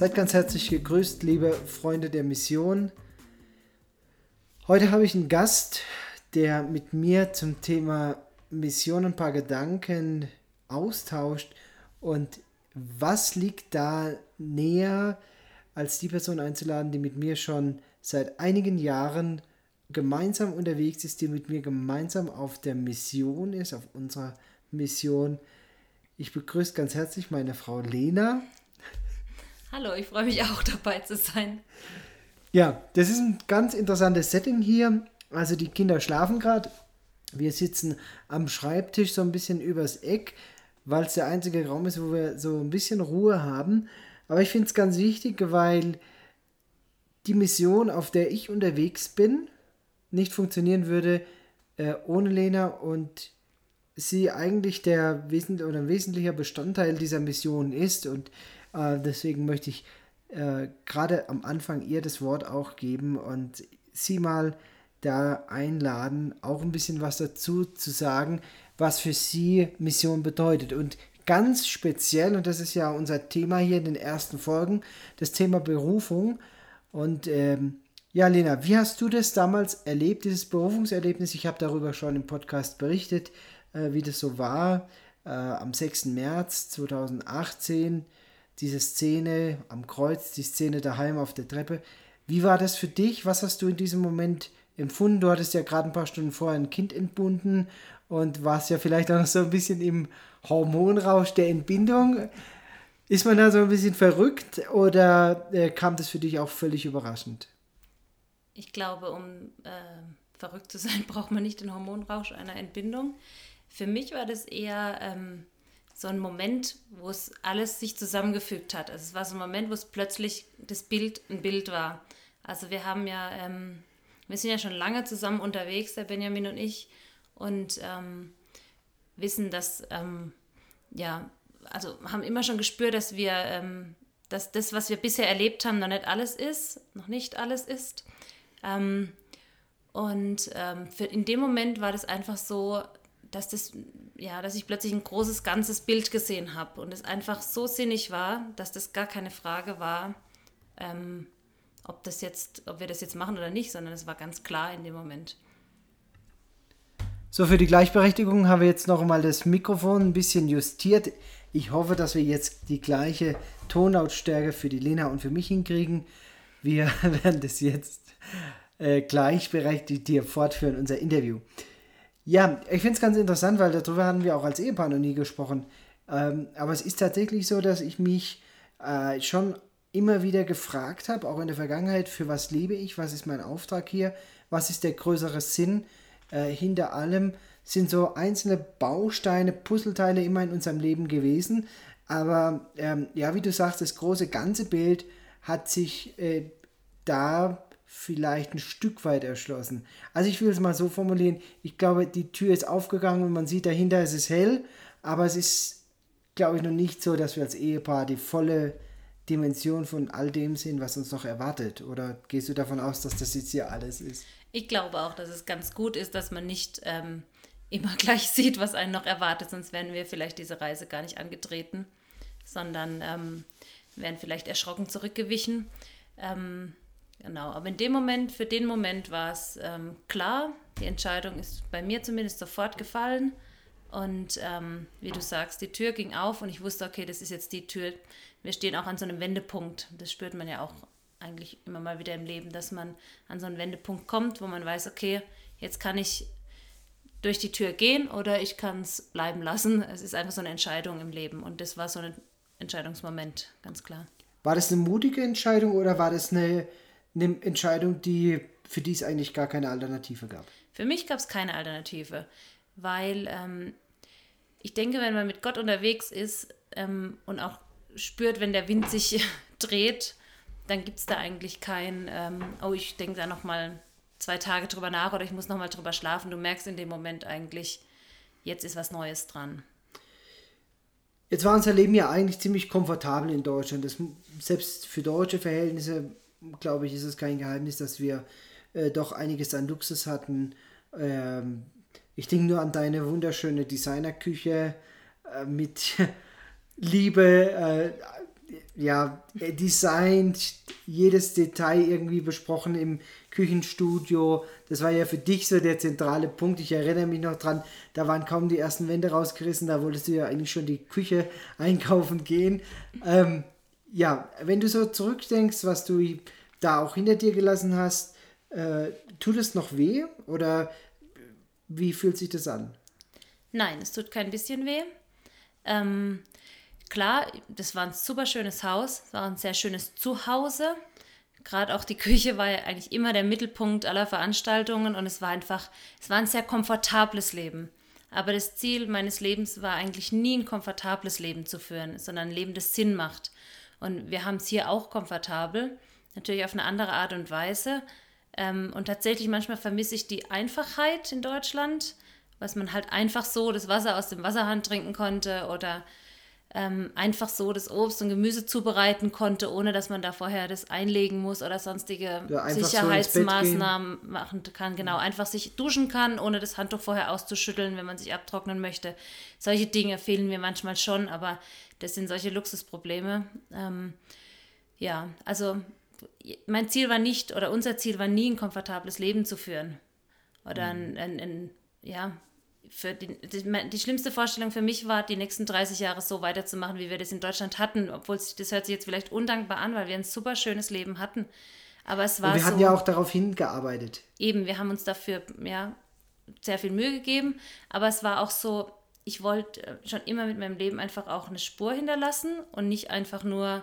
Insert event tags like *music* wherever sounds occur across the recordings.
Seid ganz herzlich gegrüßt, liebe Freunde der Mission. Heute habe ich einen Gast, der mit mir zum Thema Mission ein paar Gedanken austauscht. Und was liegt da näher, als die Person einzuladen, die mit mir schon seit einigen Jahren gemeinsam unterwegs ist, die mit mir gemeinsam auf der Mission ist, auf unserer Mission. Ich begrüße ganz herzlich meine Frau Lena. Hallo, ich freue mich auch *laughs* dabei zu sein. Ja, das ist ein ganz interessantes Setting hier. Also die Kinder schlafen gerade. Wir sitzen am Schreibtisch so ein bisschen übers Eck, weil es der einzige Raum ist, wo wir so ein bisschen Ruhe haben. Aber ich finde es ganz wichtig, weil die Mission, auf der ich unterwegs bin, nicht funktionieren würde äh, ohne Lena und sie eigentlich der wesentlich oder ein wesentlicher Bestandteil dieser Mission ist und äh, deswegen möchte ich äh, gerade am Anfang ihr das Wort auch geben und sie mal da einladen, auch ein bisschen was dazu zu sagen, was für sie Mission bedeutet. Und ganz speziell, und das ist ja unser Thema hier in den ersten Folgen, das Thema Berufung. Und ähm, ja, Lena, wie hast du das damals erlebt, dieses Berufungserlebnis? Ich habe darüber schon im Podcast berichtet, äh, wie das so war. Äh, am 6. März 2018 diese Szene am Kreuz, die Szene daheim auf der Treppe. Wie war das für dich? Was hast du in diesem Moment empfunden? Du hattest ja gerade ein paar Stunden vorher ein Kind entbunden und warst ja vielleicht auch noch so ein bisschen im Hormonrausch der Entbindung. Ist man da so ein bisschen verrückt oder äh, kam das für dich auch völlig überraschend? Ich glaube, um äh, verrückt zu sein, *laughs* braucht man nicht den Hormonrausch einer Entbindung. Für mich war das eher ähm, so ein Moment, wo es alles sich zusammengefügt hat. Also es war so ein Moment, wo es plötzlich das Bild ein Bild war. Also wir haben ja, ähm, wir sind ja schon lange zusammen unterwegs, der Benjamin und ich, und ähm, wissen, dass, ähm, ja, also haben immer schon gespürt, dass wir, ähm, dass das, was wir bisher erlebt haben, noch nicht alles ist, noch nicht alles ist. Ähm, und ähm, in dem Moment war das einfach so, dass das ja, dass ich plötzlich ein großes ganzes Bild gesehen habe und es einfach so sinnig war, dass das gar keine Frage war, ähm, ob das jetzt, ob wir das jetzt machen oder nicht, sondern es war ganz klar in dem Moment. So, für die Gleichberechtigung haben wir jetzt noch mal das Mikrofon ein bisschen justiert. Ich hoffe, dass wir jetzt die gleiche Tonlautstärke für die Lena und für mich hinkriegen. Wir *laughs* werden das jetzt äh, gleichberechtigt hier fortführen, unser Interview. Ja, ich finde es ganz interessant, weil darüber haben wir auch als Ehepaar noch nie gesprochen. Ähm, aber es ist tatsächlich so, dass ich mich äh, schon immer wieder gefragt habe, auch in der Vergangenheit, für was lebe ich, was ist mein Auftrag hier, was ist der größere Sinn äh, hinter allem, sind so einzelne Bausteine, Puzzleteile immer in unserem Leben gewesen. Aber ähm, ja, wie du sagst, das große ganze Bild hat sich äh, da vielleicht ein Stück weit erschlossen. Also ich will es mal so formulieren, ich glaube, die Tür ist aufgegangen und man sieht dahinter, es ist hell, aber es ist, glaube ich, noch nicht so, dass wir als Ehepaar die volle Dimension von all dem sehen, was uns noch erwartet. Oder gehst du davon aus, dass das jetzt hier alles ist? Ich glaube auch, dass es ganz gut ist, dass man nicht ähm, immer *laughs* gleich sieht, was einen noch erwartet, sonst wären wir vielleicht diese Reise gar nicht angetreten, sondern ähm, wären vielleicht erschrocken zurückgewichen. Ähm, Genau, aber in dem Moment, für den Moment war es ähm, klar, die Entscheidung ist bei mir zumindest sofort gefallen. Und ähm, wie du sagst, die Tür ging auf und ich wusste, okay, das ist jetzt die Tür. Wir stehen auch an so einem Wendepunkt. Das spürt man ja auch eigentlich immer mal wieder im Leben, dass man an so einen Wendepunkt kommt, wo man weiß, okay, jetzt kann ich durch die Tür gehen oder ich kann es bleiben lassen. Es ist einfach so eine Entscheidung im Leben und das war so ein Entscheidungsmoment, ganz klar. War das eine mutige Entscheidung oder war das eine eine Entscheidung, die, für die es eigentlich gar keine Alternative gab? Für mich gab es keine Alternative, weil ähm, ich denke, wenn man mit Gott unterwegs ist ähm, und auch spürt, wenn der Wind sich *laughs* dreht, dann gibt es da eigentlich kein, ähm, oh, ich denke da nochmal zwei Tage drüber nach oder ich muss nochmal drüber schlafen. Du merkst in dem Moment eigentlich, jetzt ist was Neues dran. Jetzt war unser Leben ja eigentlich ziemlich komfortabel in Deutschland. Das, selbst für deutsche Verhältnisse glaube ich, ist es kein Geheimnis, dass wir äh, doch einiges an Luxus hatten. Ähm, ich denke nur an deine wunderschöne Designerküche äh, mit *laughs* Liebe, äh, ja, designt, jedes Detail irgendwie besprochen im Küchenstudio. Das war ja für dich so der zentrale Punkt. Ich erinnere mich noch dran, da waren kaum die ersten Wände rausgerissen, da wolltest du ja eigentlich schon die Küche einkaufen gehen. Ähm, ja, wenn du so zurückdenkst, was du da auch hinter dir gelassen hast, äh, tut es noch weh oder wie fühlt sich das an? Nein, es tut kein bisschen weh. Ähm, klar, das war ein super schönes Haus, war ein sehr schönes Zuhause. Gerade auch die Küche war ja eigentlich immer der Mittelpunkt aller Veranstaltungen und es war einfach, es war ein sehr komfortables Leben. Aber das Ziel meines Lebens war eigentlich nie ein komfortables Leben zu führen, sondern ein Leben, das Sinn macht. Und wir haben es hier auch komfortabel, natürlich auf eine andere Art und Weise. Ähm, und tatsächlich manchmal vermisse ich die Einfachheit in Deutschland, was man halt einfach so das Wasser aus dem Wasserhahn trinken konnte oder ähm, einfach so das Obst und Gemüse zubereiten konnte, ohne dass man da vorher das einlegen muss oder sonstige ja, Sicherheitsmaßnahmen so machen kann. Genau, einfach sich duschen kann, ohne das Handtuch vorher auszuschütteln, wenn man sich abtrocknen möchte. Solche Dinge fehlen mir manchmal schon, aber das sind solche Luxusprobleme. Ähm, ja, also mein Ziel war nicht oder unser Ziel war nie ein komfortables Leben zu führen oder ein, ein, ein ja, für die, die, die, schlimmste Vorstellung für mich war, die nächsten 30 Jahre so weiterzumachen, wie wir das in Deutschland hatten. Obwohl das hört sich jetzt vielleicht undankbar an, weil wir ein super schönes Leben hatten. Aber es war Und wir so, hatten ja auch darauf hingearbeitet. Eben, wir haben uns dafür ja, sehr viel Mühe gegeben. Aber es war auch so, ich wollte äh, schon immer mit meinem Leben einfach auch eine Spur hinterlassen und nicht einfach nur,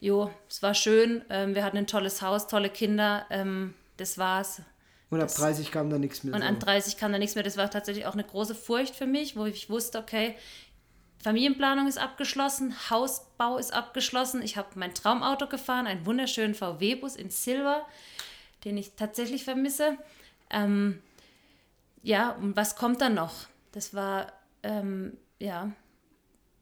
jo, es war schön, ähm, wir hatten ein tolles Haus, tolle Kinder, ähm, das war's. Und ab 30 kam da nichts mehr. Und so. an 30 kam da nichts mehr. Das war tatsächlich auch eine große Furcht für mich, wo ich wusste, okay, Familienplanung ist abgeschlossen, Hausbau ist abgeschlossen. Ich habe mein Traumauto gefahren, einen wunderschönen VW-Bus in Silber, den ich tatsächlich vermisse. Ähm, ja, und was kommt dann noch? Das war, ähm, ja,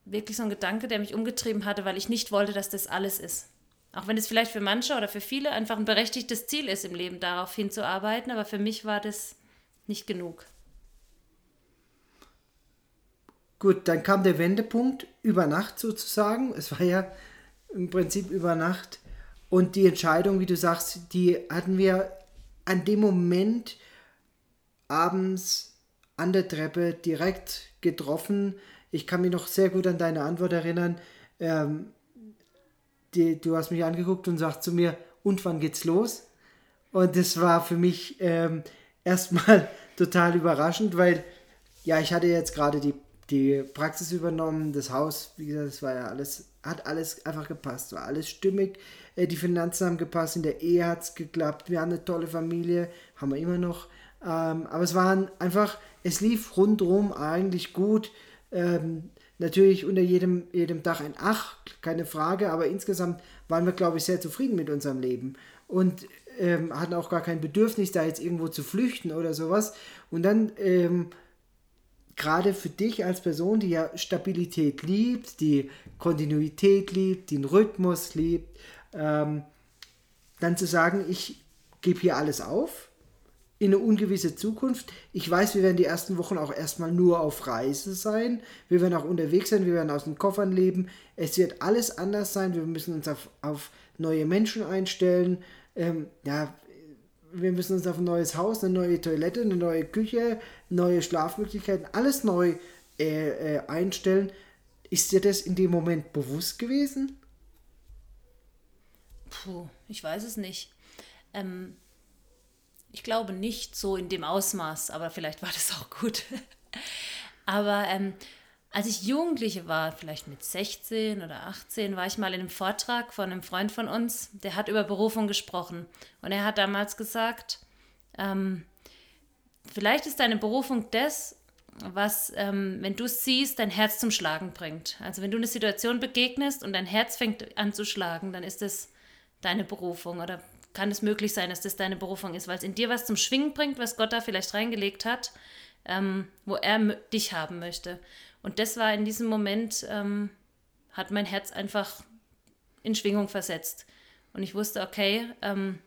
wirklich so ein Gedanke, der mich umgetrieben hatte, weil ich nicht wollte, dass das alles ist. Auch wenn es vielleicht für manche oder für viele einfach ein berechtigtes Ziel ist im Leben, darauf hinzuarbeiten, aber für mich war das nicht genug. Gut, dann kam der Wendepunkt über Nacht sozusagen. Es war ja im Prinzip über Nacht. Und die Entscheidung, wie du sagst, die hatten wir an dem Moment abends an der Treppe direkt getroffen. Ich kann mich noch sehr gut an deine Antwort erinnern. Ähm, die, du hast mich angeguckt und sagst zu mir, und wann geht's los? Und das war für mich ähm, *laughs* erstmal total überraschend, weil ja, ich hatte jetzt gerade die, die Praxis übernommen, das Haus, wie gesagt, das war ja alles, hat alles einfach gepasst, war alles stimmig, äh, die Finanzen haben gepasst, in der Ehe hat es geklappt, wir haben eine tolle Familie, haben wir immer noch, ähm, aber es waren einfach, es lief rundherum eigentlich gut, ähm, Natürlich unter jedem, jedem Dach ein Ach, keine Frage, aber insgesamt waren wir, glaube ich, sehr zufrieden mit unserem Leben und ähm, hatten auch gar kein Bedürfnis, da jetzt irgendwo zu flüchten oder sowas. Und dann, ähm, gerade für dich als Person, die ja Stabilität liebt, die Kontinuität liebt, den Rhythmus liebt, ähm, dann zu sagen, ich gebe hier alles auf in eine ungewisse Zukunft. Ich weiß, wir werden die ersten Wochen auch erstmal nur auf Reise sein. Wir werden auch unterwegs sein, wir werden aus den Koffern leben. Es wird alles anders sein. Wir müssen uns auf, auf neue Menschen einstellen. Ähm, ja, wir müssen uns auf ein neues Haus, eine neue Toilette, eine neue Küche, neue Schlafmöglichkeiten, alles neu äh, äh, einstellen. Ist dir das in dem Moment bewusst gewesen? Puh, ich weiß es nicht. Ähm, ich glaube nicht so in dem Ausmaß, aber vielleicht war das auch gut. *laughs* aber ähm, als ich Jugendliche war, vielleicht mit 16 oder 18, war ich mal in einem Vortrag von einem Freund von uns, der hat über Berufung gesprochen. Und er hat damals gesagt, ähm, vielleicht ist deine Berufung das, was, ähm, wenn du es siehst, dein Herz zum Schlagen bringt. Also wenn du eine Situation begegnest und dein Herz fängt an zu schlagen, dann ist es deine Berufung oder kann es möglich sein, dass das deine Berufung ist, weil es in dir was zum Schwingen bringt, was Gott da vielleicht reingelegt hat, ähm, wo er dich haben möchte. Und das war in diesem Moment, ähm, hat mein Herz einfach in Schwingung versetzt. Und ich wusste, okay, ähm,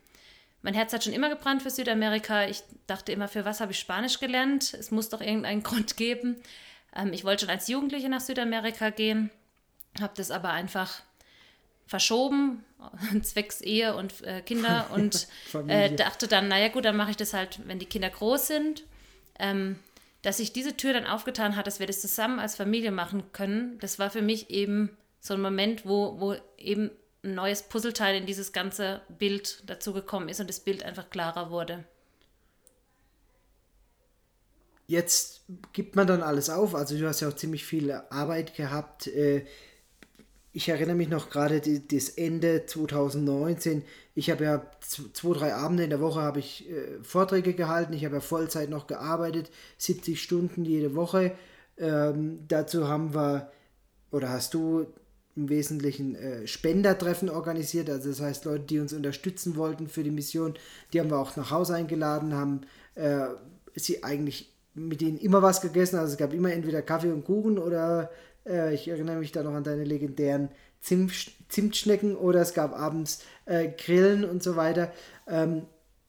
mein Herz hat schon immer gebrannt für Südamerika. Ich dachte immer, für was habe ich Spanisch gelernt? Es muss doch irgendeinen *laughs* Grund geben. Ähm, ich wollte schon als Jugendliche nach Südamerika gehen, habe das aber einfach verschoben, *laughs* zwecks Ehe und äh, Kinder *laughs* und äh, dachte dann, naja gut, dann mache ich das halt, wenn die Kinder groß sind. Ähm, dass sich diese Tür dann aufgetan hat, dass wir das zusammen als Familie machen können, das war für mich eben so ein Moment, wo, wo eben ein neues Puzzleteil in dieses ganze Bild dazu gekommen ist und das Bild einfach klarer wurde. Jetzt gibt man dann alles auf, also du hast ja auch ziemlich viel Arbeit gehabt. Äh, ich erinnere mich noch gerade das Ende 2019. Ich habe ja zwei, drei Abende in der Woche habe ich äh, Vorträge gehalten. Ich habe ja Vollzeit noch gearbeitet, 70 Stunden jede Woche. Ähm, dazu haben wir, oder hast du im Wesentlichen äh, Spendertreffen organisiert. Also das heißt, Leute, die uns unterstützen wollten für die Mission, die haben wir auch nach Hause eingeladen, haben äh, sie eigentlich mit denen immer was gegessen. Also es gab immer entweder Kaffee und Kuchen oder äh, ich erinnere mich da noch an deine legendären Zimt, Zimtschnecken oder es gab abends äh, Grillen und so weiter. Ähm,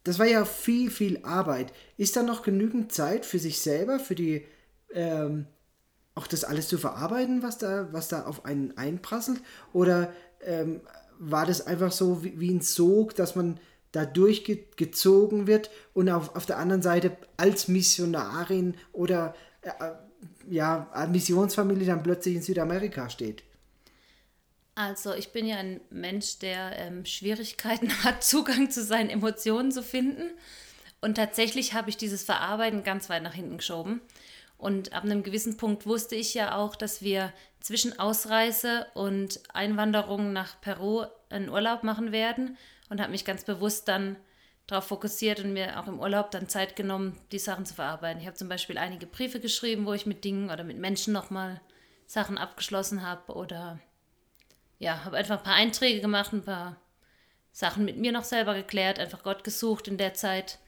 das war ja viel, viel Arbeit. Ist da noch genügend Zeit für sich selber, für die ähm, auch das alles zu verarbeiten, was da, was da auf einen einprasselt? Oder ähm, war das einfach so wie, wie, ein Sog, dass man da durchgezogen wird und auf, auf der anderen Seite als Missionarin oder äh, ja, Missionsfamilie dann plötzlich in Südamerika steht? Also ich bin ja ein Mensch, der ähm, Schwierigkeiten *laughs* hat, Zugang zu seinen Emotionen zu finden. Und tatsächlich habe ich dieses Verarbeiten ganz weit nach hinten geschoben. Und ab einem gewissen Punkt wusste ich ja auch, dass wir zwischen Ausreise und Einwanderung nach Peru einen Urlaub machen werden und habe mich ganz bewusst dann darauf fokussiert und mir auch im Urlaub dann Zeit genommen, die Sachen zu verarbeiten. Ich habe zum Beispiel einige Briefe geschrieben, wo ich mit Dingen oder mit Menschen nochmal Sachen abgeschlossen habe oder ja, habe einfach ein paar Einträge gemacht, ein paar Sachen mit mir noch selber geklärt, einfach Gott gesucht in der Zeit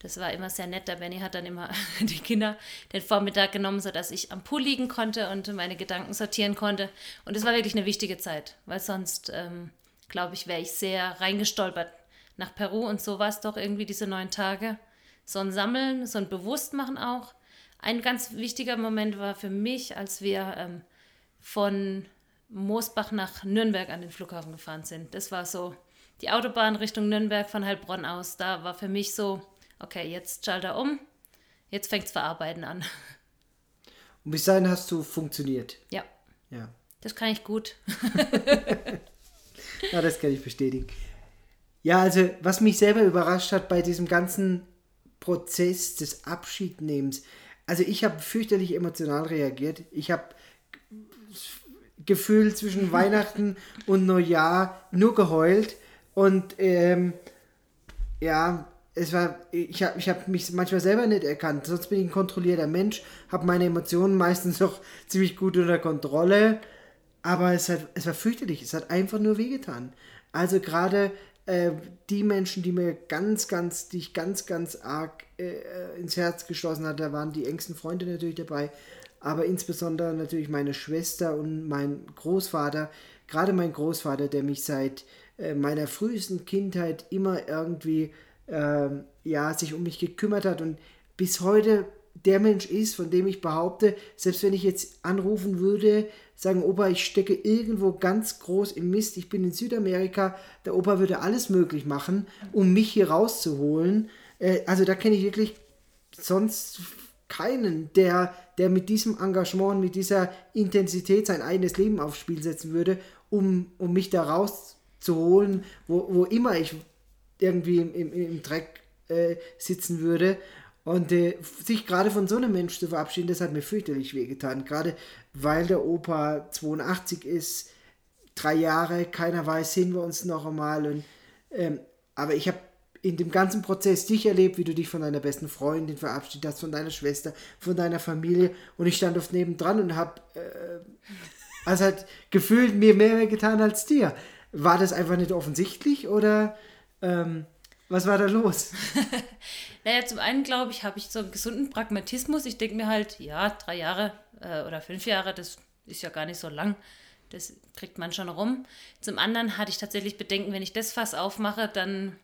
das war immer sehr nett. Der Benny hat dann immer *laughs* die Kinder den Vormittag genommen, sodass ich am Pool liegen konnte und meine Gedanken sortieren konnte. Und es war wirklich eine wichtige Zeit, weil sonst, ähm, glaube ich, wäre ich sehr reingestolpert nach Peru. Und so war es doch irgendwie diese neun Tage. So ein Sammeln, so ein Bewusstmachen auch. Ein ganz wichtiger Moment war für mich, als wir ähm, von Moosbach nach Nürnberg an den Flughafen gefahren sind. Das war so die Autobahn Richtung Nürnberg von Heilbronn aus. Da war für mich so, okay, jetzt schalte er um, jetzt fängt es Verarbeiten an. *laughs* Und bis dahin hast du funktioniert. Ja. Ja. Das kann ich gut. *laughs* ja, das kann ich bestätigen. Ja, also was mich selber überrascht hat bei diesem ganzen Prozess des Abschiednehmens, also ich habe fürchterlich emotional reagiert. Ich habe gefühlt zwischen *laughs* Weihnachten und Neujahr nur geheult und ähm, ja, es war, ich habe ich hab mich manchmal selber nicht erkannt. Sonst bin ich ein kontrollierter Mensch, habe meine Emotionen meistens auch ziemlich gut unter Kontrolle. Aber es, hat, es war fürchterlich, es hat einfach nur wehgetan. Also gerade äh, die Menschen, die mir ganz, ganz, die ich ganz, ganz arg äh, ins Herz geschlossen hatte, da waren die engsten Freunde natürlich dabei, aber insbesondere natürlich meine Schwester und mein Großvater, gerade mein Großvater, der mich seit äh, meiner frühesten Kindheit immer irgendwie ähm, ja, sich um mich gekümmert hat und bis heute der Mensch ist, von dem ich behaupte, selbst wenn ich jetzt anrufen würde, sagen, Opa, ich stecke irgendwo ganz groß im Mist, ich bin in Südamerika, der Opa würde alles möglich machen, um mich hier rauszuholen. Äh, also da kenne ich wirklich sonst keinen, der, der mit diesem Engagement, mit dieser Intensität sein eigenes Leben aufs Spiel setzen würde, um, um mich da rauszuholen, wo, wo immer ich irgendwie im, im, im Dreck äh, sitzen würde. Und äh, sich gerade von so einem Mensch zu verabschieden, das hat mir fürchterlich wehgetan. Gerade weil der Opa 82 ist, drei Jahre, keiner weiß, sehen wir uns noch einmal. Und, ähm, aber ich habe in dem ganzen Prozess dich erlebt, wie du dich von deiner besten Freundin verabschiedet hast, von deiner Schwester, von deiner Familie. Und ich stand oft nebendran und habe, äh, also hat gefühlt mir mehr getan als dir. War das einfach nicht offensichtlich oder ähm, was war da los? *laughs* naja, zum einen glaube ich, habe ich so einen gesunden Pragmatismus. Ich denke mir halt, ja, drei Jahre äh, oder fünf Jahre, das ist ja gar nicht so lang. Das kriegt man schon rum. Zum anderen hatte ich tatsächlich Bedenken, wenn ich das Fass aufmache, dann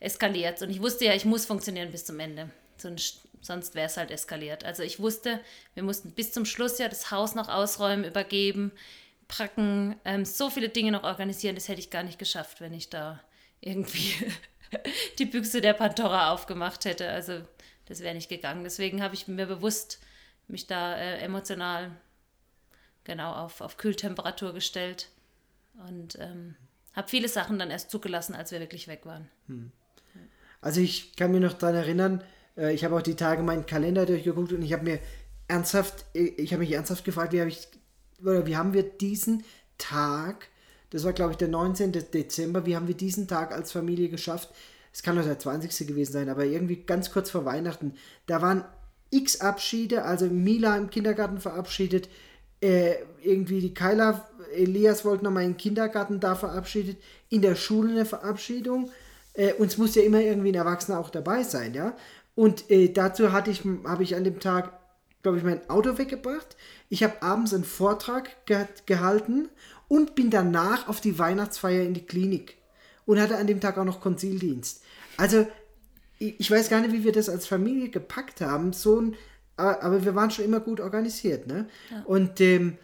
eskaliert es. Und ich wusste ja, ich muss funktionieren bis zum Ende. Sonst, sonst wäre es halt eskaliert. Also ich wusste, wir mussten bis zum Schluss ja das Haus noch ausräumen, übergeben packen, ähm, so viele Dinge noch organisieren, das hätte ich gar nicht geschafft, wenn ich da irgendwie *laughs* *laughs* die Büchse der Pandora aufgemacht hätte. Also das wäre nicht gegangen. Deswegen habe ich mir bewusst mich da äh, emotional genau auf, auf Kühltemperatur gestellt und ähm, habe viele Sachen dann erst zugelassen, als wir wirklich weg waren. Hm. Also ich kann mich noch daran erinnern, äh, ich habe auch die Tage meinen Kalender durchgeguckt und ich habe mir ernsthaft, äh, ich habe mich ernsthaft gefragt, wie habe ich, oder wie haben wir diesen Tag, das war glaube ich der 19. Dezember, wie haben wir diesen Tag als Familie geschafft? Es kann doch der 20. gewesen sein, aber irgendwie ganz kurz vor Weihnachten. Da waren x Abschiede, also Mila im Kindergarten verabschiedet, äh, irgendwie die Kyla, Elias wollte nochmal in den Kindergarten da verabschiedet, in der Schule eine Verabschiedung. Äh, uns muss ja immer irgendwie ein Erwachsener auch dabei sein, ja. Und äh, dazu hatte ich, habe ich an dem Tag, glaube ich, mein Auto weggebracht. Ich habe abends einen Vortrag ge gehalten und bin danach auf die Weihnachtsfeier in die Klinik und hatte an dem Tag auch noch Konzildienst. Also ich weiß gar nicht, wie wir das als Familie gepackt haben. So ein, aber wir waren schon immer gut organisiert, ne? Ja. Und ähm,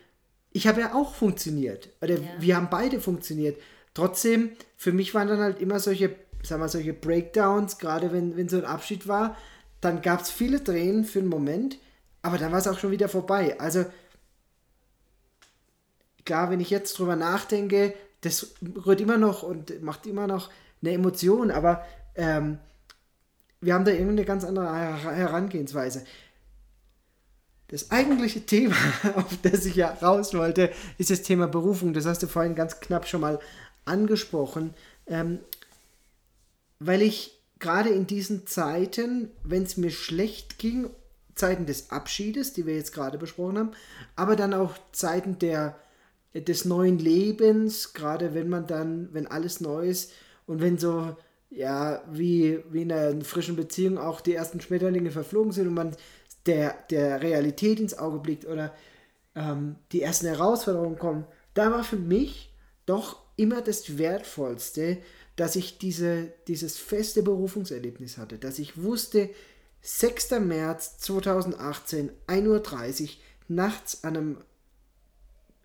ich habe ja auch funktioniert. Oder ja. wir haben beide funktioniert. Trotzdem, für mich waren dann halt immer solche, sagen wir, solche Breakdowns, gerade wenn, wenn so ein Abschied war, dann gab es viele Tränen für einen Moment, aber dann war es auch schon wieder vorbei. Also klar, wenn ich jetzt drüber nachdenke, das rührt immer noch und macht immer noch eine Emotion, aber ähm, wir haben da irgendwie eine ganz andere Herangehensweise. Das eigentliche Thema, *laughs* auf das ich ja raus wollte, ist das Thema Berufung. Das hast du vorhin ganz knapp schon mal angesprochen. Ähm, weil ich gerade in diesen Zeiten, wenn es mir schlecht ging, Zeiten des Abschiedes, die wir jetzt gerade besprochen haben, aber dann auch Zeiten der, des neuen Lebens, gerade wenn man dann, wenn alles neu ist und wenn so ja, wie, wie in einer frischen Beziehung auch die ersten Schmetterlinge verflogen sind und man der, der Realität ins Auge blickt oder ähm, die ersten Herausforderungen kommen, da war für mich doch immer das Wertvollste, dass ich diese, dieses feste Berufungserlebnis hatte, dass ich wusste, 6. März 2018, 1.30 Uhr, nachts an einem,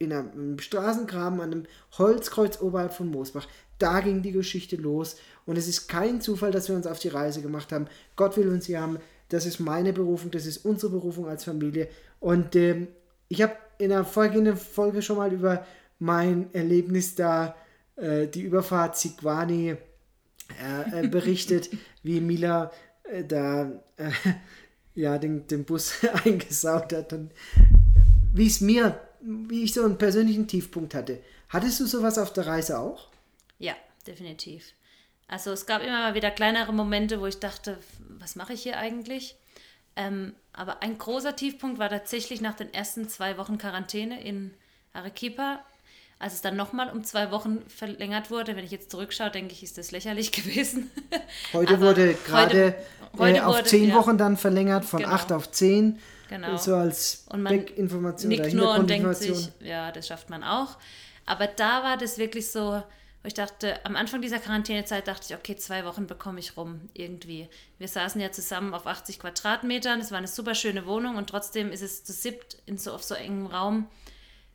in einem Straßengraben, an einem Holzkreuz oberhalb von Moosbach, da ging die Geschichte los. Und es ist kein Zufall, dass wir uns auf die Reise gemacht haben. Gott will uns hier haben. Das ist meine Berufung, das ist unsere Berufung als Familie. Und ähm, ich habe in der folgenden Folge schon mal über mein Erlebnis da, äh, die Überfahrt Sigwani, äh, äh, *laughs* berichtet, wie Mila äh, da äh, *laughs* ja, den, den Bus *laughs* eingesaut hat und wie es mir, wie ich so einen persönlichen Tiefpunkt hatte. Hattest du sowas auf der Reise auch? Ja, definitiv. Also es gab immer mal wieder kleinere Momente, wo ich dachte, was mache ich hier eigentlich? Ähm, aber ein großer Tiefpunkt war tatsächlich nach den ersten zwei Wochen Quarantäne in Arequipa, als es dann nochmal um zwei Wochen verlängert wurde. Wenn ich jetzt zurückschaue, denke ich, ist das lächerlich *laughs* gewesen. Heute wurde gerade äh, auf zehn ja, Wochen dann verlängert, von genau. acht auf zehn. Genau. So als und man Backinformation nickt nur und denkt sich, ja, das schafft man auch. Aber da war das wirklich so, wo ich dachte, am Anfang dieser Quarantänezeit dachte ich, okay, zwei Wochen bekomme ich rum irgendwie. Wir saßen ja zusammen auf 80 Quadratmetern, es war eine super schöne Wohnung und trotzdem ist es zu siebt in so, auf so engem Raum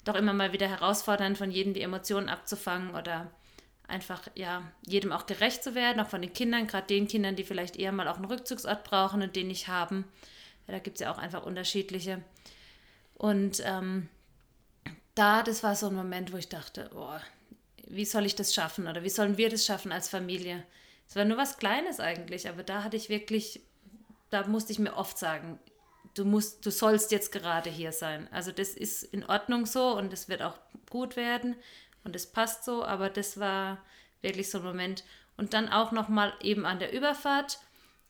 doch immer mal wieder herausfordernd, von jedem die Emotionen abzufangen oder einfach, ja, jedem auch gerecht zu werden, auch von den Kindern, gerade den Kindern, die vielleicht eher mal auch einen Rückzugsort brauchen und den nicht haben. Ja, da gibt es ja auch einfach unterschiedliche. Und ähm, da, das war so ein Moment, wo ich dachte, oh, wie soll ich das schaffen oder wie sollen wir das schaffen als Familie? Es war nur was Kleines eigentlich, aber da hatte ich wirklich, da musste ich mir oft sagen, du musst, du sollst jetzt gerade hier sein. Also das ist in Ordnung so und es wird auch gut werden und es passt so, aber das war wirklich so ein Moment. Und dann auch nochmal eben an der Überfahrt.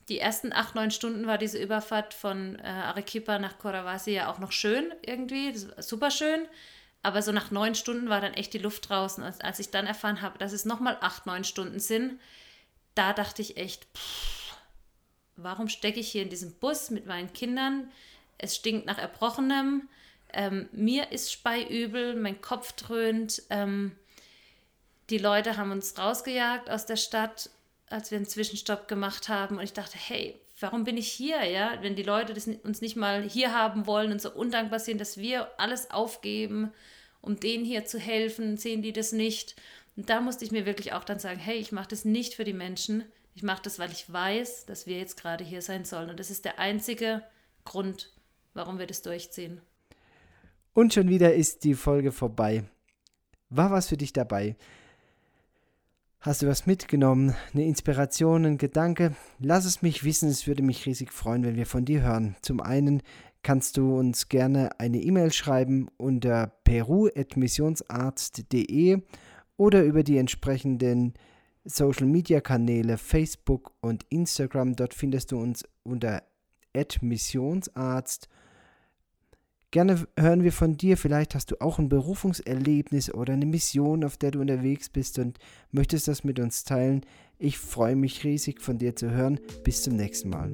Die ersten acht, neun Stunden war diese Überfahrt von äh, Arequipa nach Coravasi ja auch noch schön irgendwie, super schön. Aber so nach neun Stunden war dann echt die Luft draußen. Und als ich dann erfahren habe, dass es nochmal acht, neun Stunden sind, da dachte ich echt, pff, warum stecke ich hier in diesem Bus mit meinen Kindern? Es stinkt nach Erbrochenem. Ähm, mir ist speiübel, mein Kopf dröhnt. Ähm, die Leute haben uns rausgejagt aus der Stadt, als wir einen Zwischenstopp gemacht haben. Und ich dachte, hey, warum bin ich hier, ja? Wenn die Leute das, uns nicht mal hier haben wollen und so undankbar sind, dass wir alles aufgeben um denen hier zu helfen, sehen die das nicht. Und da musste ich mir wirklich auch dann sagen, hey, ich mache das nicht für die Menschen, ich mache das, weil ich weiß, dass wir jetzt gerade hier sein sollen. Und das ist der einzige Grund, warum wir das durchziehen. Und schon wieder ist die Folge vorbei. War was für dich dabei? Hast du was mitgenommen? Eine Inspiration, ein Gedanke? Lass es mich wissen, es würde mich riesig freuen, wenn wir von dir hören. Zum einen kannst du uns gerne eine E-Mail schreiben unter peru.missionsarzt.de oder über die entsprechenden Social Media Kanäle Facebook und Instagram. Dort findest du uns unter Missionsarzt. Gerne hören wir von dir. Vielleicht hast du auch ein Berufungserlebnis oder eine Mission, auf der du unterwegs bist und möchtest das mit uns teilen. Ich freue mich riesig von dir zu hören. Bis zum nächsten Mal.